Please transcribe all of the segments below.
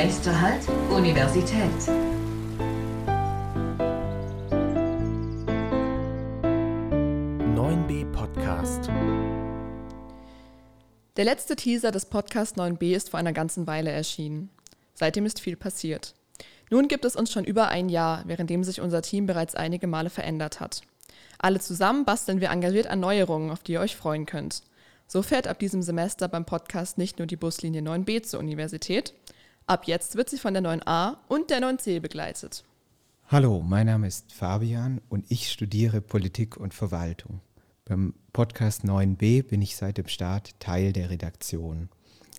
Nächster Halt, Universität. Podcast. Der letzte Teaser des Podcast 9b ist vor einer ganzen Weile erschienen. Seitdem ist viel passiert. Nun gibt es uns schon über ein Jahr, währenddem sich unser Team bereits einige Male verändert hat. Alle zusammen basteln wir engagiert an Neuerungen, auf die ihr euch freuen könnt. So fährt ab diesem Semester beim Podcast nicht nur die Buslinie 9b zur Universität, ab jetzt wird sie von der 9a und der 9c begleitet. Hallo, mein Name ist Fabian und ich studiere Politik und Verwaltung. Beim Podcast 9b bin ich seit dem Start Teil der Redaktion.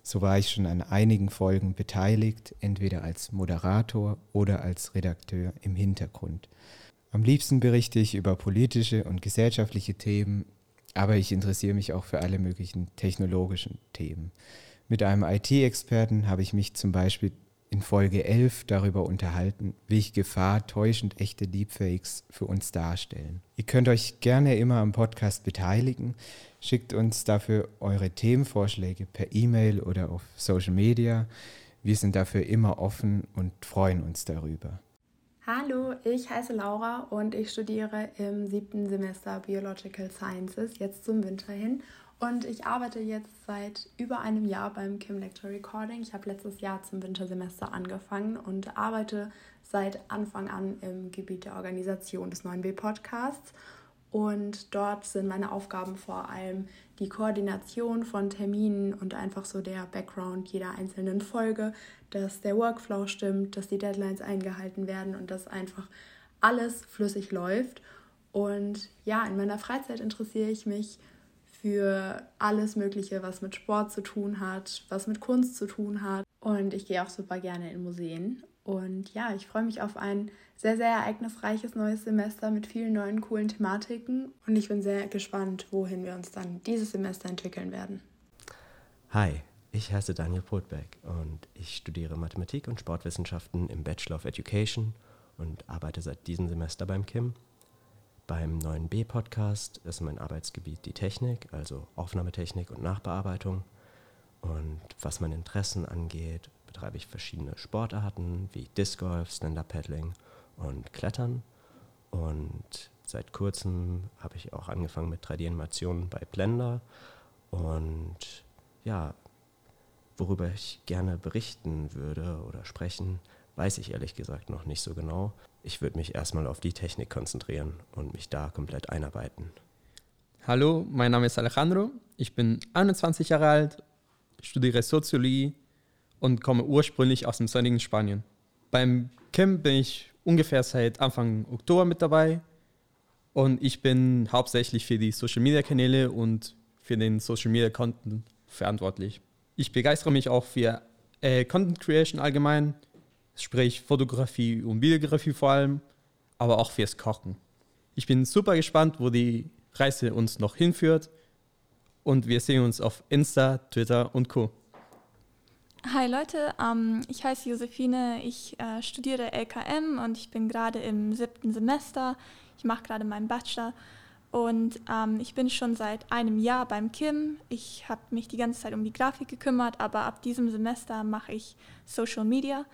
So war ich schon an einigen Folgen beteiligt, entweder als Moderator oder als Redakteur im Hintergrund. Am liebsten berichte ich über politische und gesellschaftliche Themen, aber ich interessiere mich auch für alle möglichen technologischen Themen. Mit einem IT-Experten habe ich mich zum Beispiel in Folge 11 darüber unterhalten, welche Gefahr täuschend echte Deepfakes für uns darstellen. Ihr könnt euch gerne immer am Podcast beteiligen. Schickt uns dafür eure Themenvorschläge per E-Mail oder auf Social Media. Wir sind dafür immer offen und freuen uns darüber. Hallo, ich heiße Laura und ich studiere im siebten Semester Biological Sciences, jetzt zum Winter hin. Und ich arbeite jetzt seit über einem Jahr beim Kim Lecture Recording. Ich habe letztes Jahr zum Wintersemester angefangen und arbeite seit Anfang an im Gebiet der Organisation des 9b Podcasts. Und dort sind meine Aufgaben vor allem die Koordination von Terminen und einfach so der Background jeder einzelnen Folge, dass der Workflow stimmt, dass die Deadlines eingehalten werden und dass einfach alles flüssig läuft. Und ja, in meiner Freizeit interessiere ich mich für alles Mögliche, was mit Sport zu tun hat, was mit Kunst zu tun hat. Und ich gehe auch super gerne in Museen. Und ja, ich freue mich auf ein sehr, sehr ereignisreiches neues Semester mit vielen neuen coolen Thematiken. Und ich bin sehr gespannt, wohin wir uns dann dieses Semester entwickeln werden. Hi, ich heiße Daniel Brotbeck und ich studiere Mathematik und Sportwissenschaften im Bachelor of Education und arbeite seit diesem Semester beim KIM. Beim 9b-Podcast ist mein Arbeitsgebiet die Technik, also Aufnahmetechnik und Nachbearbeitung. Und was meine Interessen angeht, betreibe ich verschiedene Sportarten wie Disc Golf, Stand-Up-Paddling und Klettern. Und seit kurzem habe ich auch angefangen mit 3D-Animationen bei Blender. Und ja, worüber ich gerne berichten würde oder sprechen, weiß ich ehrlich gesagt noch nicht so genau. Ich würde mich erstmal auf die Technik konzentrieren und mich da komplett einarbeiten. Hallo, mein Name ist Alejandro. Ich bin 21 Jahre alt, studiere Soziologie und komme ursprünglich aus dem sonnigen Spanien. Beim Kim bin ich ungefähr seit Anfang Oktober mit dabei und ich bin hauptsächlich für die Social Media Kanäle und für den Social Media Content verantwortlich. Ich begeistere mich auch für äh, Content Creation allgemein, sprich Fotografie und Videografie vor allem, aber auch fürs Kochen. Ich bin super gespannt, wo die Reise uns noch hinführt und wir sehen uns auf Insta, Twitter und Co. Hi Leute, ähm, ich heiße Josephine, ich äh, studiere LKM und ich bin gerade im siebten Semester. Ich mache gerade meinen Bachelor und ähm, ich bin schon seit einem Jahr beim Kim. Ich habe mich die ganze Zeit um die Grafik gekümmert, aber ab diesem Semester mache ich Social Media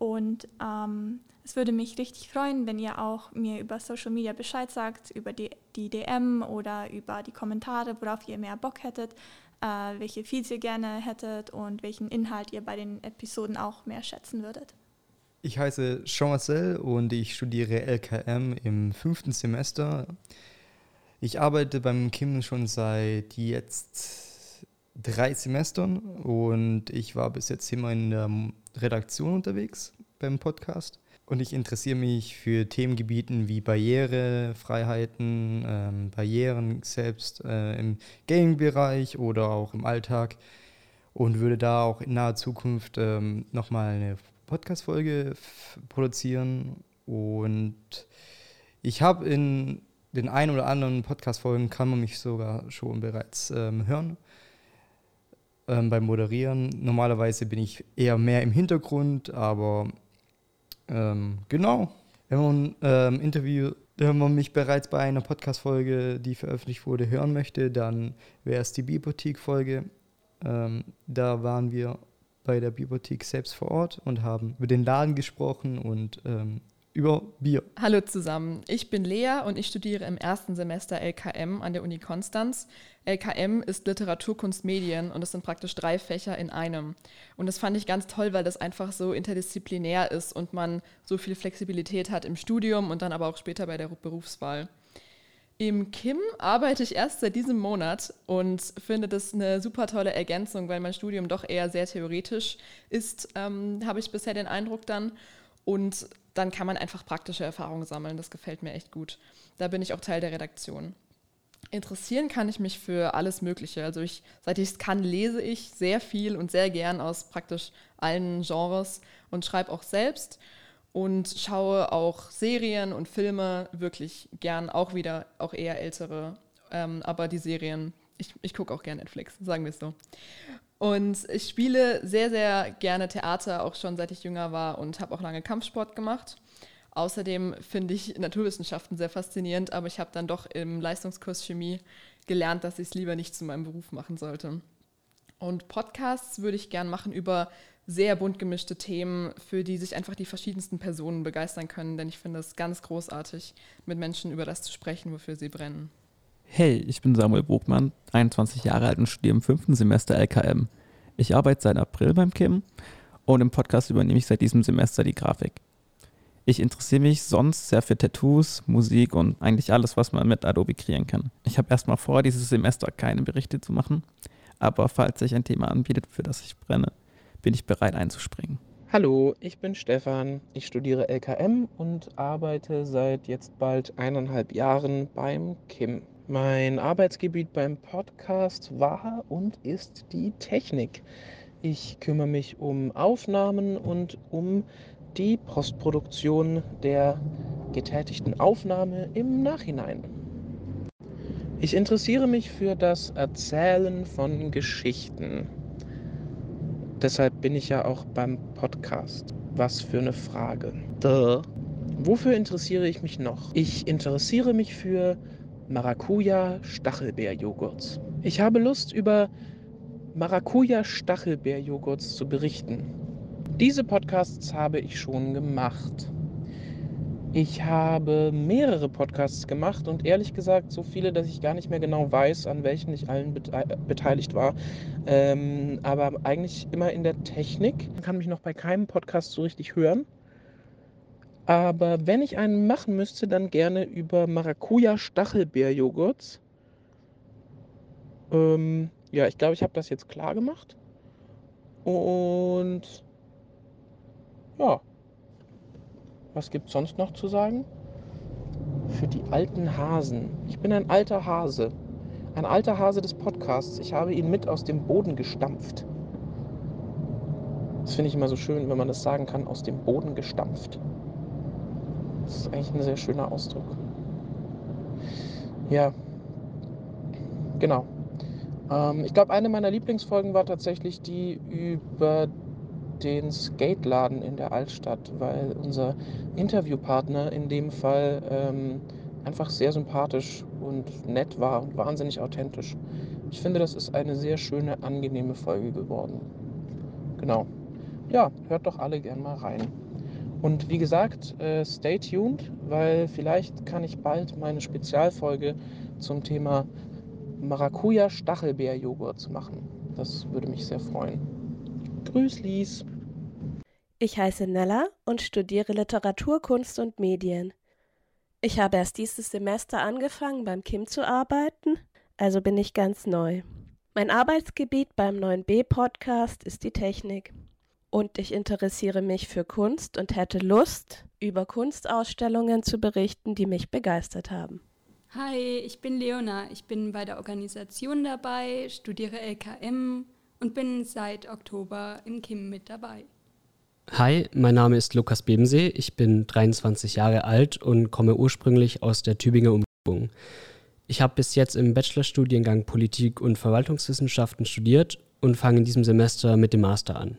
und ähm, es würde mich richtig freuen, wenn ihr auch mir über Social Media Bescheid sagt, über die, die DM oder über die Kommentare, worauf ihr mehr Bock hättet äh, welche Feeds ihr gerne hättet und welchen Inhalt ihr bei den Episoden auch mehr schätzen würdet. Ich heiße Jean-Marcel und ich studiere LKM im fünften Semester. Ich arbeite beim Kim schon seit jetzt drei Semestern und ich war bis jetzt immer in der Redaktion unterwegs beim Podcast. Und ich interessiere mich für Themengebieten wie Barrierefreiheiten, ähm, Barrieren selbst äh, im Gaming-Bereich oder auch im Alltag und würde da auch in naher Zukunft ähm, nochmal eine Podcast-Folge produzieren. Und ich habe in den ein oder anderen Podcast-Folgen kann man mich sogar schon bereits ähm, hören ähm, beim Moderieren. Normalerweise bin ich eher mehr im Hintergrund, aber ähm, genau. Wenn man ähm, Interview, wenn man mich bereits bei einer Podcast-Folge, die veröffentlicht wurde, hören möchte, dann wäre es die Biboutique-Folge. Ähm, da waren wir bei der Bibliothek selbst vor Ort und haben über den Laden gesprochen und ähm, über Bier. Hallo zusammen, ich bin Lea und ich studiere im ersten Semester LKM an der Uni Konstanz. LKM ist Literatur, Kunst, Medien und es sind praktisch drei Fächer in einem. Und das fand ich ganz toll, weil das einfach so interdisziplinär ist und man so viel Flexibilität hat im Studium und dann aber auch später bei der Berufswahl. Im KIM arbeite ich erst seit diesem Monat und finde das eine super tolle Ergänzung, weil mein Studium doch eher sehr theoretisch ist, ähm, habe ich bisher den Eindruck dann. Und dann kann man einfach praktische Erfahrungen sammeln. Das gefällt mir echt gut. Da bin ich auch Teil der Redaktion. Interessieren kann ich mich für alles Mögliche. Also ich, seit ich es kann, lese ich sehr viel und sehr gern aus praktisch allen Genres und schreibe auch selbst und schaue auch Serien und Filme wirklich gern, auch wieder, auch eher ältere. Ähm, aber die Serien, ich, ich gucke auch gern Netflix, sagen wir es so. Und ich spiele sehr, sehr gerne Theater, auch schon seit ich jünger war und habe auch lange Kampfsport gemacht. Außerdem finde ich Naturwissenschaften sehr faszinierend, aber ich habe dann doch im Leistungskurs Chemie gelernt, dass ich es lieber nicht zu meinem Beruf machen sollte. Und Podcasts würde ich gern machen über sehr bunt gemischte Themen, für die sich einfach die verschiedensten Personen begeistern können, denn ich finde es ganz großartig, mit Menschen über das zu sprechen, wofür sie brennen. Hey, ich bin Samuel Bogmann, 21 Jahre alt und studiere im fünften Semester LKM. Ich arbeite seit April beim Kim und im Podcast übernehme ich seit diesem Semester die Grafik. Ich interessiere mich sonst sehr für Tattoos, Musik und eigentlich alles, was man mit Adobe kreieren kann. Ich habe erstmal vor, dieses Semester keine Berichte zu machen, aber falls sich ein Thema anbietet, für das ich brenne, bin ich bereit einzuspringen. Hallo, ich bin Stefan. Ich studiere LKM und arbeite seit jetzt bald eineinhalb Jahren beim Kim. Mein Arbeitsgebiet beim Podcast war und ist die Technik. Ich kümmere mich um Aufnahmen und um die Postproduktion der getätigten Aufnahme im Nachhinein. Ich interessiere mich für das Erzählen von Geschichten. Deshalb bin ich ja auch beim Podcast. Was für eine Frage. Duh. Wofür interessiere ich mich noch? Ich interessiere mich für Maracuja-Stachelbeerjoghurts. Ich habe Lust, über Maracuja-Stachelbeerjoghurts zu berichten. Diese Podcasts habe ich schon gemacht. Ich habe mehrere Podcasts gemacht und ehrlich gesagt so viele, dass ich gar nicht mehr genau weiß, an welchen ich allen beteiligt war. Ähm, aber eigentlich immer in der Technik. Man kann mich noch bei keinem Podcast so richtig hören. Aber wenn ich einen machen müsste, dann gerne über Maracuja-Stachelbeerjoghurts. Ähm, ja, ich glaube, ich habe das jetzt klar gemacht. Und ja, was gibt es sonst noch zu sagen? Für die alten Hasen. Ich bin ein alter Hase. Ein alter Hase des Podcasts. Ich habe ihn mit aus dem Boden gestampft. Das finde ich immer so schön, wenn man das sagen kann, aus dem Boden gestampft. Das ist eigentlich ein sehr schöner Ausdruck. Ja, genau. Ähm, ich glaube, eine meiner Lieblingsfolgen war tatsächlich die über den Skateladen in der Altstadt, weil unser Interviewpartner in dem Fall ähm, einfach sehr sympathisch und nett war und wahnsinnig authentisch. Ich finde, das ist eine sehr schöne, angenehme Folge geworden. Genau. Ja, hört doch alle gern mal rein. Und wie gesagt, äh, stay tuned, weil vielleicht kann ich bald meine Spezialfolge zum Thema Maracuja-Stachelbeer-Joghurt machen. Das würde mich sehr freuen. Grüßlis! Ich heiße Nella und studiere Literatur, Kunst und Medien. Ich habe erst dieses Semester angefangen, beim Kim zu arbeiten, also bin ich ganz neu. Mein Arbeitsgebiet beim 9b-Podcast ist die Technik und ich interessiere mich für Kunst und hätte Lust, über Kunstausstellungen zu berichten, die mich begeistert haben. Hi, ich bin Leona. Ich bin bei der Organisation dabei, studiere LKM und bin seit Oktober im KIM mit dabei. Hi, mein Name ist Lukas Bebensee. Ich bin 23 Jahre alt und komme ursprünglich aus der Tübinger Umgebung. Ich habe bis jetzt im Bachelorstudiengang Politik und Verwaltungswissenschaften studiert und fange in diesem Semester mit dem Master an.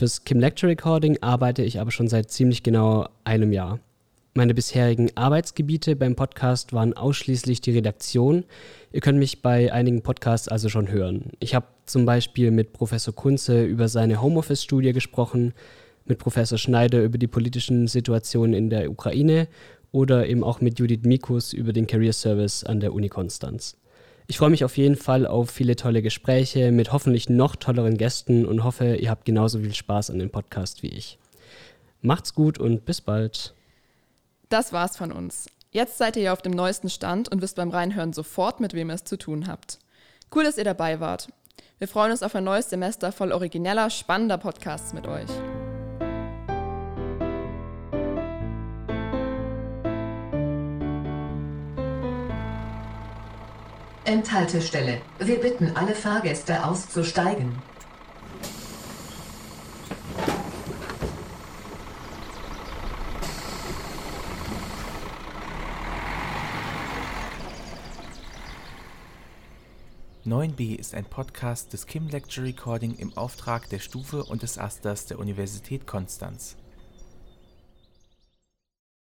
Fürs Kim Lecture Recording arbeite ich aber schon seit ziemlich genau einem Jahr. Meine bisherigen Arbeitsgebiete beim Podcast waren ausschließlich die Redaktion. Ihr könnt mich bei einigen Podcasts also schon hören. Ich habe zum Beispiel mit Professor Kunze über seine Homeoffice-Studie gesprochen, mit Professor Schneider über die politischen Situationen in der Ukraine oder eben auch mit Judith Mikus über den Career Service an der Uni Konstanz. Ich freue mich auf jeden Fall auf viele tolle Gespräche mit hoffentlich noch tolleren Gästen und hoffe, ihr habt genauso viel Spaß an dem Podcast wie ich. Macht's gut und bis bald. Das war's von uns. Jetzt seid ihr ja auf dem neuesten Stand und wisst beim Reinhören sofort, mit wem ihr es zu tun habt. Cool, dass ihr dabei wart. Wir freuen uns auf ein neues Semester voll origineller, spannender Podcasts mit euch. Endhaltestelle. Wir bitten alle Fahrgäste auszusteigen. (9b) ist ein Podcast des Kim Lecture Recording im Auftrag der Stufe und des Asters der Universität Konstanz